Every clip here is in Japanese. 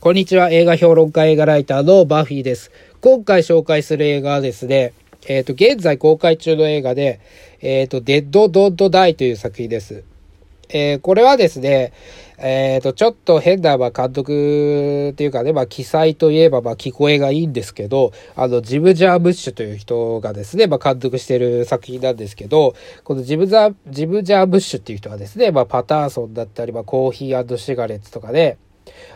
こんにちは。映画評論家、映画ライターのバフィーです。今回紹介する映画はですね、えっ、ー、と、現在公開中の映画で、えっ、ー、と、デッド・ドント・ダイという作品です。えー、これはですね、えっ、と、ちょっと変な、まあ、監督っていうかね、まあ、鬼才といえば、まあ、聞こえがいいんですけど、あの、ジム・ジャームッシュという人がですね、まあ、監督してる作品なんですけど、このジム・ザ・ジム・ジャームッシュっていう人はですね、まあ、パターソンだったり、まあ、コーヒーシガレッツとかね、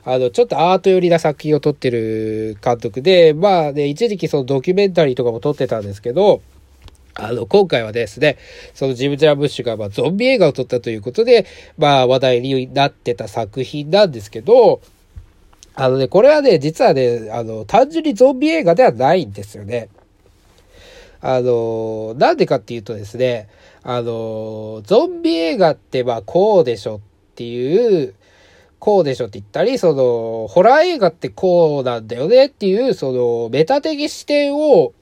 あの、ちょっとアート寄りな作品を撮ってる監督で、まあね、一時期そのドキュメンタリーとかも撮ってたんですけど、あの、今回はですね、そのジム・ジャー・ブッシュが、まあ、ゾンビ映画を撮ったということで、まあ、話題になってた作品なんですけど、あのね、これはね、実はね、あの、単純にゾンビ映画ではないんですよね。あの、なんでかっていうとですね、あの、ゾンビ映画ってまあこうでしょっていう、こうでしょって言ったり、その、ホラー映画ってこうなんだよねっていう、その、メタ的視点を、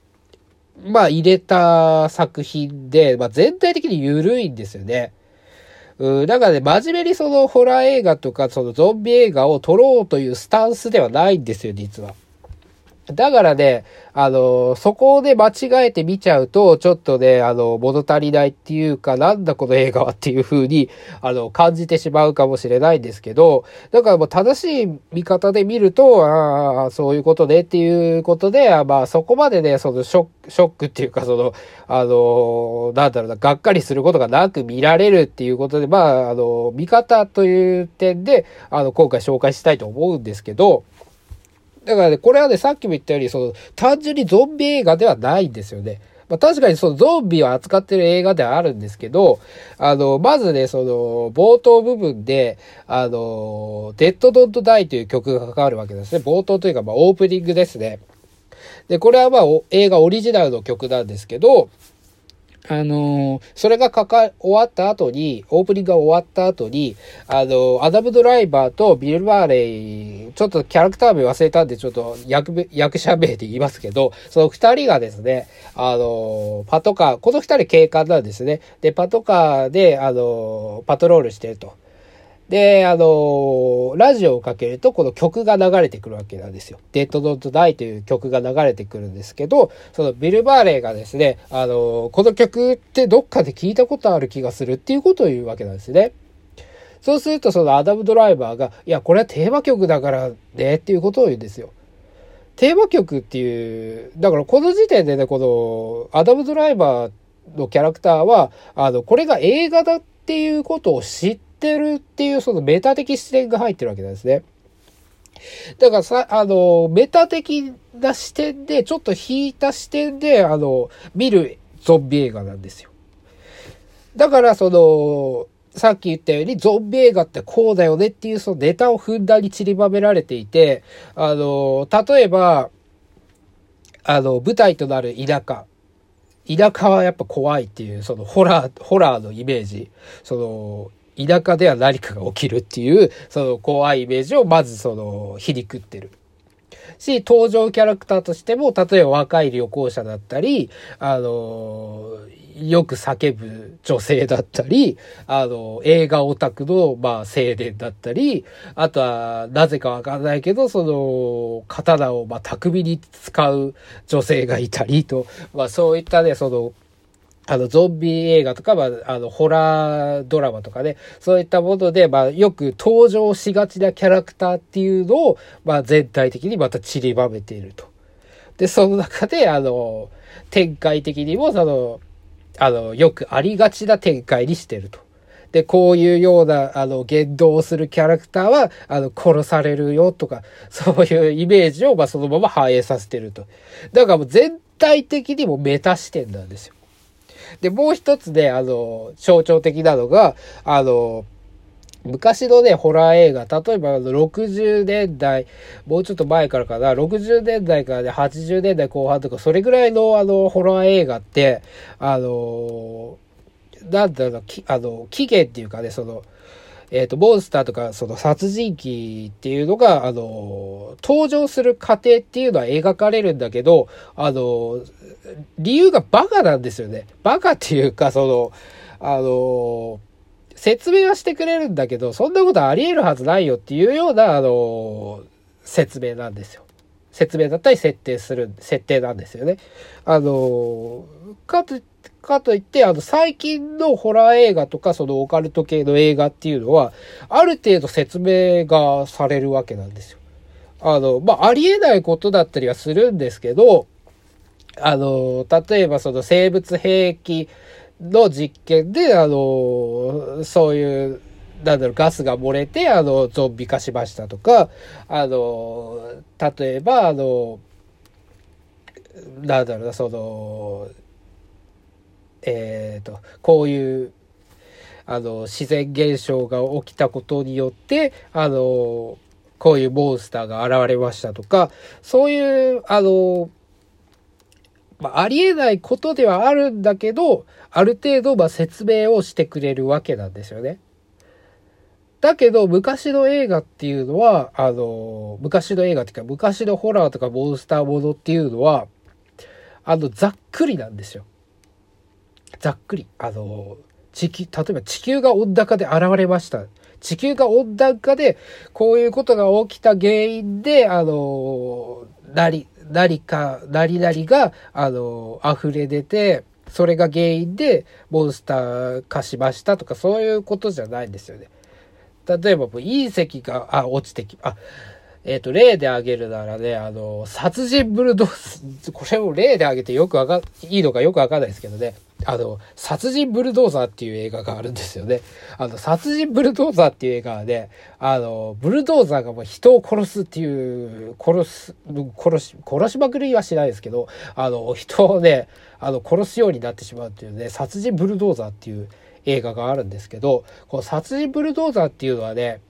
まあ入れた作品で、まあ全体的に緩いんですよね。うん、だからね、真面目にそのホラー映画とか、そのゾンビ映画を撮ろうというスタンスではないんですよ、実は。だからね、あの、そこで間違えて見ちゃうと、ちょっとね、あの、物足りないっていうか、なんだこの映画はっていう風に、あの、感じてしまうかもしれないんですけど、だからもう正しい見方で見ると、ああ、そういうことねっていうことで、まあ、そこまでね、そのショショックっていうか、その、あの、なんだろうな、がっかりすることがなく見られるっていうことで、まあ、あの、見方という点で、あの、今回紹介したいと思うんですけど、だからね、これはね、さっきも言ったように、その、単純にゾンビ映画ではないんですよね。まあ、確かにそのゾンビを扱ってる映画ではあるんですけど、あの、まずね、その、冒頭部分で、あの、デッドドットダイという曲が関わるわけですね。冒頭というか、まあ、オープニングですね。で、これはまあ、映画オリジナルの曲なんですけど、あの、それがかか、終わった後に、オープニングが終わった後に、あの、アダムドライバーとビル・バーレイ、ちょっとキャラクター名忘れたんで、ちょっと役、役者名で言いますけど、その二人がですね、あの、パトカー、この二人警官なんですね。で、パトカーで、あのパトロールしてると。で、あの、ラジオをかけると、この曲が流れてくるわけなんですよ。デッドドットダイという曲が流れてくるんですけど、そのビル・バーレーがですね、あの、この曲ってどっかで聞いたことある気がするっていうことを言うわけなんですね。そうすると、そのアダム・ドライバーが、いや、これはテーマ曲だからね、っていうことを言うんですよ。テーマ曲っていう、だからこの時点でね、このアダム・ドライバーのキャラクターは、あの、これが映画だっていうことを知ってってるっていうそのメタ的視点が入ってるわけなんですね。だからさ、あの、メタ的な視点で、ちょっと引いた視点で、あの、見るゾンビ映画なんですよ。だから、その、さっき言ったように、ゾンビ映画ってこうだよねっていう、そのネタをふんだんに散りばめられていて、あの、例えば、あの、舞台となる田舎。田舎はやっぱ怖いっていう、そのホラー、ホラーのイメージ。その、田舎では何かが起きるっていう、その怖いイメージをまずその、皮肉ってる。し、登場キャラクターとしても、例えば若い旅行者だったり、あの、よく叫ぶ女性だったり、あの、映画オタクの、まあ、青年だったり、あとは、なぜかわかんないけど、その、刀を、まあ、巧みに使う女性がいたりと、まあ、そういったね、その、あの、ゾンビ映画とか、まあ、あの、ホラードラマとかね、そういったもので、まあ、よく登場しがちなキャラクターっていうのを、まあ、全体的にまた散りばめていると。で、その中で、あの、展開的にも、その、あの、よくありがちな展開にしてると。で、こういうような、あの、言動をするキャラクターは、あの、殺されるよとか、そういうイメージを、まあ、そのまま反映させてると。だからもう全体的にもメタ視点なんですよ。で、もう一つね、あの、象徴的なのが、あの、昔のね、ホラー映画、例えばあの60年代、もうちょっと前からかな、60年代からね、80年代後半とか、それぐらいのあの、ホラー映画って、あの、なんだろうあの、期限っていうかね、その、えっ、ー、と、モンスターとか、その殺人鬼っていうのが、あの、登場する過程っていうのは描かれるんだけど、あの、理由がバカなんですよね。バカっていうか、その、あの、説明はしてくれるんだけど、そんなことあり得るはずないよっていうような、あの、説明なんですよ。説明だったり設定する、設定なんですよね。あの、かと、かといって、あの、最近のホラー映画とか、そのオカルト系の映画っていうのは、ある程度説明がされるわけなんですよ。あの、まあ、ありえないことだったりはするんですけど、あの、例えばその生物兵器の実験で、あの、そういう、なんだろう、ガスが漏れて、あの、ゾンビ化しましたとか、あの、例えば、あの、なんだろうな、その、え、ー、と、こういう、あの、自然現象が起きたことによって、あの、こういうモンスターが現れましたとか、そういう、あの、まあ、ありえないことではあるんだけど、ある程度、ま説明をしてくれるわけなんですよね。だけど、昔の映画っていうのは、あの、昔の映画っていうか、昔のホラーとかモンスターものっていうのは、あの、ざっくりなんですよ。ざっくり。あの、地球、例えば地球が温暖化で現れました。地球が温暖化で、こういうことが起きた原因で、あの、なり、何か、何々が、あの、溢れ出て、それが原因でモンスター化しましたとか、そういうことじゃないんですよね。例えば、隕石が、あ、落ちてき、あ、えっ、ー、と、例で挙げるならね、あの、殺人ブルドーザー、これを例で挙げてよくわか、いいのかよくわかんないですけどね。あの、殺人ブルドーザーっていう映画があるんですよね。あの、殺人ブルドーザーっていう映画はね、あの、ブルドーザーがもう人を殺すっていう、殺す、殺し、殺しまくりはしないですけど、あの、人をね、あの、殺すようになってしまうっていうね、殺人ブルドーザーっていう映画があるんですけど、この殺人ブルドーザーっていうのはね、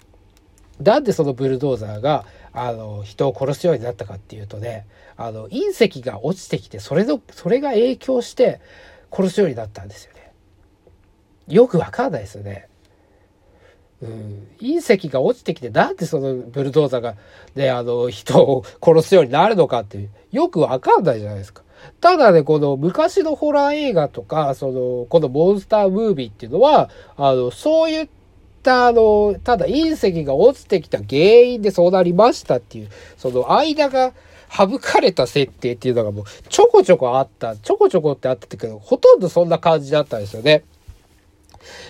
なんでそのブルドーザーが、あの、人を殺すようになったかっていうとね、あの、隕石が落ちてきて、それの、それが影響して、殺すようになったんですよね。よくわかんないですよね。うん、隕石が落ちてきて、なんでそのブルドーザーが、ね、あの、人を殺すようになるのかっていう、よくわかんないじゃないですか。ただね、この昔のホラー映画とか、その、このモンスタームービーっていうのは、あの、そういった、あの、ただ隕石が落ちてきた原因でそうなりましたっていう、その間が、省かれた設定っていうのがもうちょこちょこあった。ちょこちょこってあったけど、ほとんどそんな感じだったんですよね。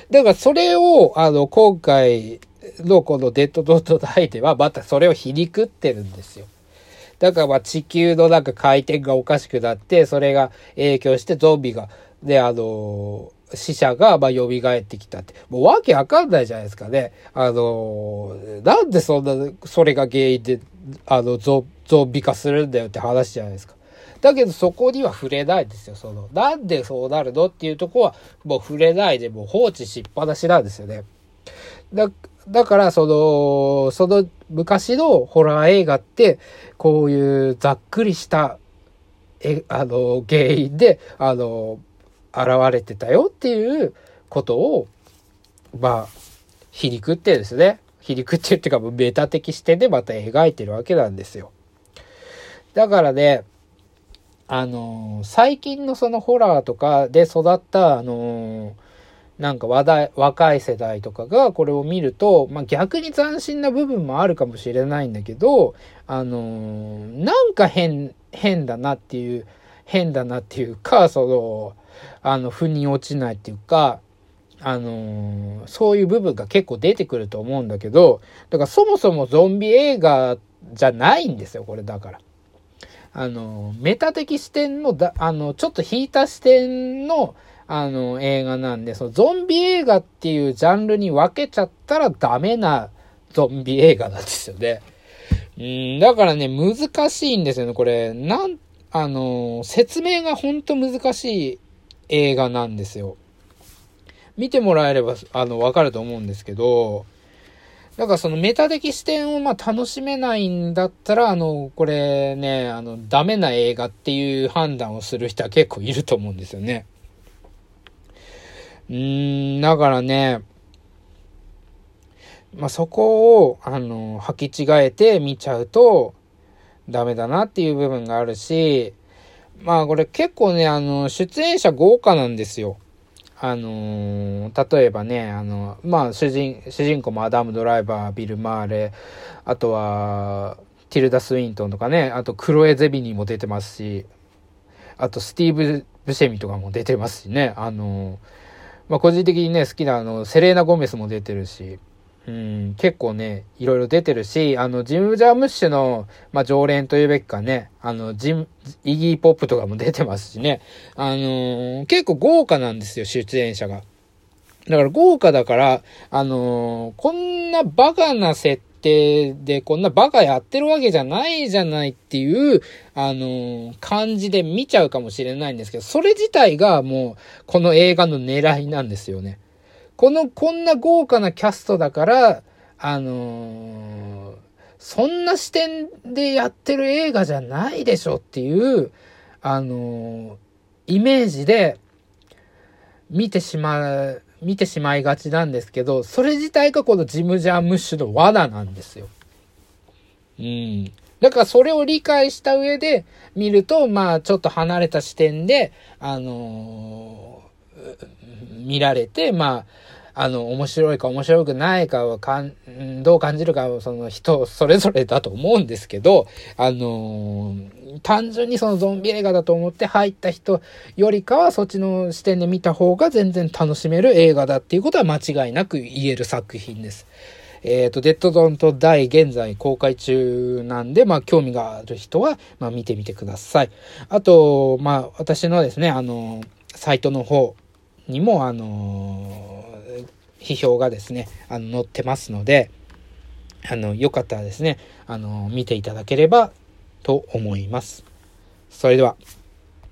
だからそれを、あの、今回のこのデッドドットダイではまたそれを皮肉ってるんですよ。だからまあ地球のなんか回転がおかしくなって、それが影響してゾンビが、で、あの死者が、まあ、蘇ってきたって。もうわけわかんないじゃないですかね。あのなんでそんな、それが原因で、あの、ゾゾンビ化するんだよって話じゃないですか。だけどそこには触れないですよ。その、なんでそうなるのっていうとこはもう触れないでもう放置しっぱなしなんですよね。だ、だからその、その昔のホラー映画って、こういうざっくりした、え、あの、原因で、あの、現れてたよっていうことを、まあ、皮肉ってですね。皮肉っていうか、メタ的視点でまた描いてるわけなんですよ。だからね、あのー、最近のそのホラーとかで育った、あのー、なんか話題、若い世代とかがこれを見ると、まあ、逆に斬新な部分もあるかもしれないんだけど、あのー、なんか変、変だなっていう、変だなっていうか、その、あの、腑に落ちないっていうか、あのそういう部分が結構出てくると思うんだけど、だからそもそもゾンビ映画じゃないんですよ、これだから。あの、メタ的視点のだ、あの、ちょっと引いた視点の、あの、映画なんで、そのゾンビ映画っていうジャンルに分けちゃったらダメなゾンビ映画なんですよね。うん、だからね、難しいんですよね、これ。なん、あの、説明がほんと難しい映画なんですよ。見てもらえれば、あの、わかると思うんですけど、だからそのメタ的視点をまあ楽しめないんだったら、あの、これね、あの、ダメな映画っていう判断をする人は結構いると思うんですよね。うん、だからね、まあ、そこを、あの、履き違えて見ちゃうと、ダメだなっていう部分があるし、まあ、これ結構ね、あの、出演者豪華なんですよ。あのー、例えばね、あの、まあ、主人、主人公もアダム・ドライバー、ビル・マーレ、あとは、ティルダ・スウィントンとかね、あとクロエ・ゼビニーも出てますし、あとスティーブ・ブシェミとかも出てますしね、あの、まあ、個人的にね、好きなあの、セレーナ・ゴメスも出てるし、うん、結構ね、いろいろ出てるし、あの、ジム・ジャームッシュの、まあ、常連というべきかね、あの、ジム、イギー・ポップとかも出てますしね、あのー、結構豪華なんですよ、出演者が。だから豪華だから、あのー、こんなバカな設定で、こんなバカやってるわけじゃないじゃないっていう、あのー、感じで見ちゃうかもしれないんですけど、それ自体がもう、この映画の狙いなんですよね。この、こんな豪華なキャストだから、あのー、そんな視点でやってる映画じゃないでしょっていう、あのー、イメージで見てしまう、見てしまいがちなんですけど、それ自体がこのジム・ジャームッシュの罠なんですよ。うん。だからそれを理解した上で見ると、まあちょっと離れた視点で、あの、見られて、まあ、あの、面白いか面白くないかはかん、どう感じるかはその人それぞれだと思うんですけど、あのー、単純にそのゾンビ映画だと思って入った人よりかはそっちの視点で見た方が全然楽しめる映画だっていうことは間違いなく言える作品です。えっ、ー、と、デッドゾーンと大現在公開中なんで、まあ、興味がある人は、まあ、見てみてください。あと、まあ、私のですね、あの、サイトの方にも、あの批評がですね、あの、載ってますので、あの、よかったらですね、あの、見ていただければと思います。それでは。